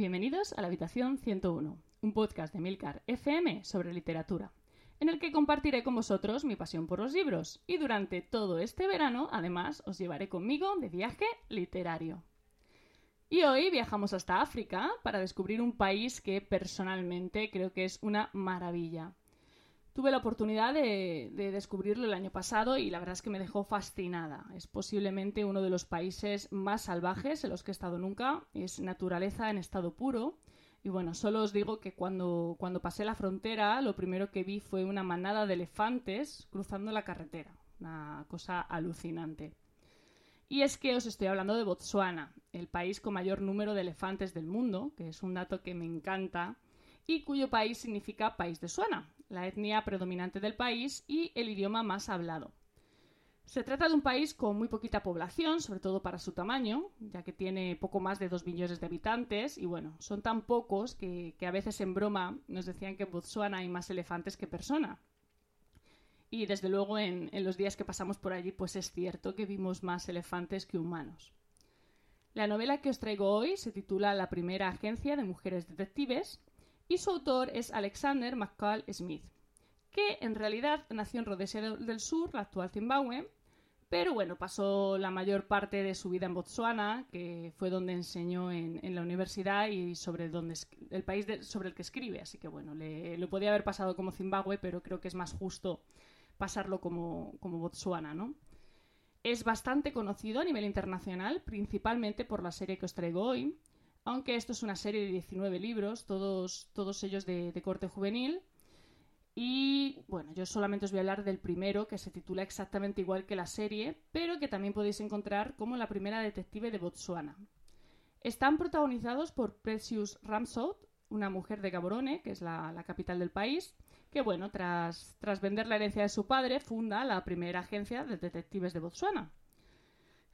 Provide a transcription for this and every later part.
Bienvenidos a la Habitación 101, un podcast de Milcar FM sobre literatura, en el que compartiré con vosotros mi pasión por los libros y durante todo este verano, además, os llevaré conmigo de viaje literario. Y hoy viajamos hasta África para descubrir un país que personalmente creo que es una maravilla. Tuve la oportunidad de, descubrirlo el año pasado y la verdad es que me dejó fascinada. Es posiblemente uno de los países más salvajes en los que he estado nunca. Es naturaleza en estado puro. Y bueno, solo os digo que cuando, pasé la frontera, lo primero que vi fue una manada de elefantes cruzando la carretera. Una cosa alucinante. Y es que os estoy hablando de Botsuana, el país con mayor número de elefantes del mundo, que es un dato que me encanta, y cuyo país significa país de Suana, la etnia predominante del país y el idioma más hablado. Se trata de un país con muy poquita población, sobre todo para su tamaño, ya que tiene poco más de dos millones de habitantes y bueno, son tan pocos que, a veces en broma nos decían que en Botswana hay más elefantes que personas. Y desde luego en, en los días que pasamos por allí pues es cierto que vimos más elefantes que humanos. La novela que os traigo hoy se titula La primera agencia de mujeres detectives y su autor es Alexander McCall Smith, que en realidad nació en Rhodesia del Sur, la actual Zimbabue, pero bueno, pasó la mayor parte de su vida en Botswana, que fue donde enseñó en, la universidad y sobre donde el país sobre el que escribe. Así que bueno, le, lo podía haber pasado como Zimbabue, pero creo que es más justo pasarlo como, como Botswana, ¿no? Es bastante conocido a nivel internacional, principalmente por la serie que os traigo hoy, aunque esto es una serie de 19 libros, todos, todos ellos de, corte juvenil. Y bueno, yo solamente os voy a hablar del primero, que se titula exactamente igual que la serie, pero que también podéis encontrar como la primera detective de Botswana. Están protagonizados por Precious Ramsod, una mujer de Gaborone, que es la, capital del país, que bueno, tras, tras vender la herencia de su padre, funda la primera agencia de detectives de Botswana.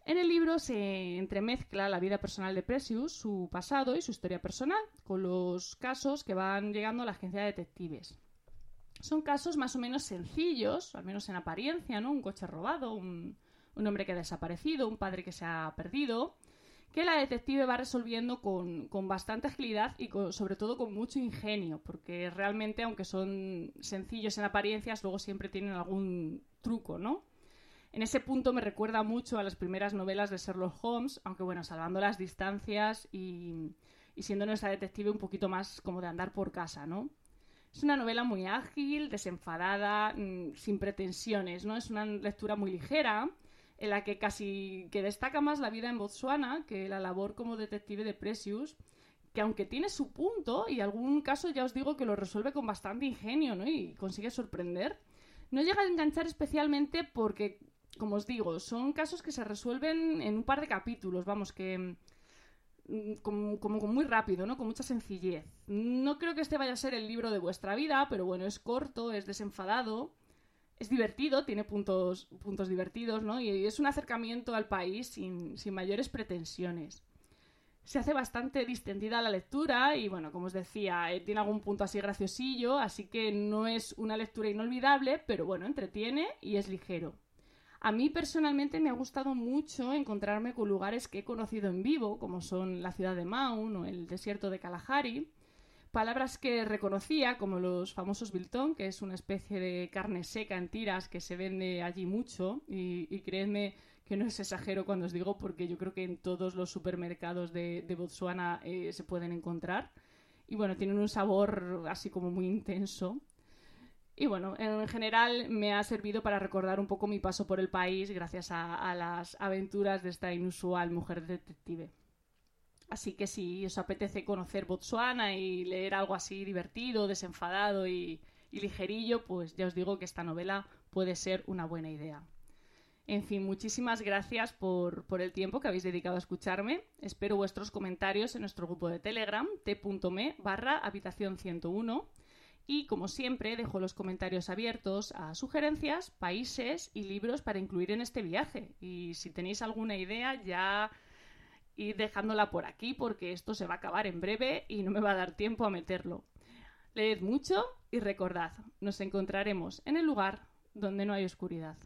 En el libro se entremezcla la vida personal de Precious, su pasado y su historia personal, con los casos que van llegando a la agencia de detectives. Son casos más o menos sencillos, al menos en apariencia, ¿no? Un coche robado, un, hombre que ha desaparecido, un padre que se ha perdido, que la detective va resolviendo con, bastante agilidad y sobre todo con mucho ingenio, porque realmente, aunque son sencillos en apariencias, luego siempre tienen algún truco, ¿no? En ese punto me recuerda mucho a las primeras novelas de Sherlock Holmes, aunque bueno, salvando las distancias y, siendo nuestra detective un poquito más como de andar por casa, ¿no? Es una novela muy ágil, desenfadada, mm, sin pretensiones, ¿no? Es una lectura muy ligera, en la que casi que destaca más la vida en Botswana que la labor como detective de Precious, que aunque tiene su punto y algún caso ya os digo que lo resuelve con bastante ingenio, ¿no? Y consigue sorprender, no llega a enganchar especialmente porque como os digo, son casos que se resuelven en un par de capítulos, vamos, que mm, como, muy rápido, ¿no? Con mucha sencillez. No creo que este vaya a ser el libro de vuestra vida, pero bueno, es corto, es desenfadado, es divertido, tiene puntos, puntos divertidos, ¿no? Y es un acercamiento al país sin, sin mayores pretensiones. Se hace bastante distendida la lectura y, bueno, como os decía, eh, tiene algún punto así graciosillo, así que no es una lectura inolvidable, pero bueno, entretiene y es ligero. A mí personalmente me ha gustado mucho encontrarme con lugares que he conocido en vivo, como son la ciudad de Maun o el desierto de Kalahari. Palabras que reconocía, como los famosos biltong, que es una especie de carne seca en tiras que se vende allí mucho. Y, creedme que no es exagero cuando os digo, porque yo creo que en todos los supermercados de, Botswana eh, se pueden encontrar. Y bueno, tienen un sabor así como muy intenso. Y bueno, en general me ha servido para recordar un poco mi paso por el país gracias a, las aventuras de esta inusual mujer detective. Así que si os apetece conocer Botswana y leer algo así divertido, desenfadado y, ligerillo, pues ya os digo que esta novela puede ser una buena idea. En fin, muchísimas gracias por, por, el tiempo que habéis dedicado a escucharme. Espero vuestros comentarios en nuestro grupo de Telegram, t.me barra habitación 101 y como siempre, dejo los comentarios abiertos a sugerencias, países y libros para incluir en este viaje. Y si tenéis alguna idea, ya id dejándola por aquí porque esto se va a acabar en breve y no me va a dar tiempo a meterlo. Leed mucho y recordad, nos encontraremos en el lugar donde no hay oscuridad.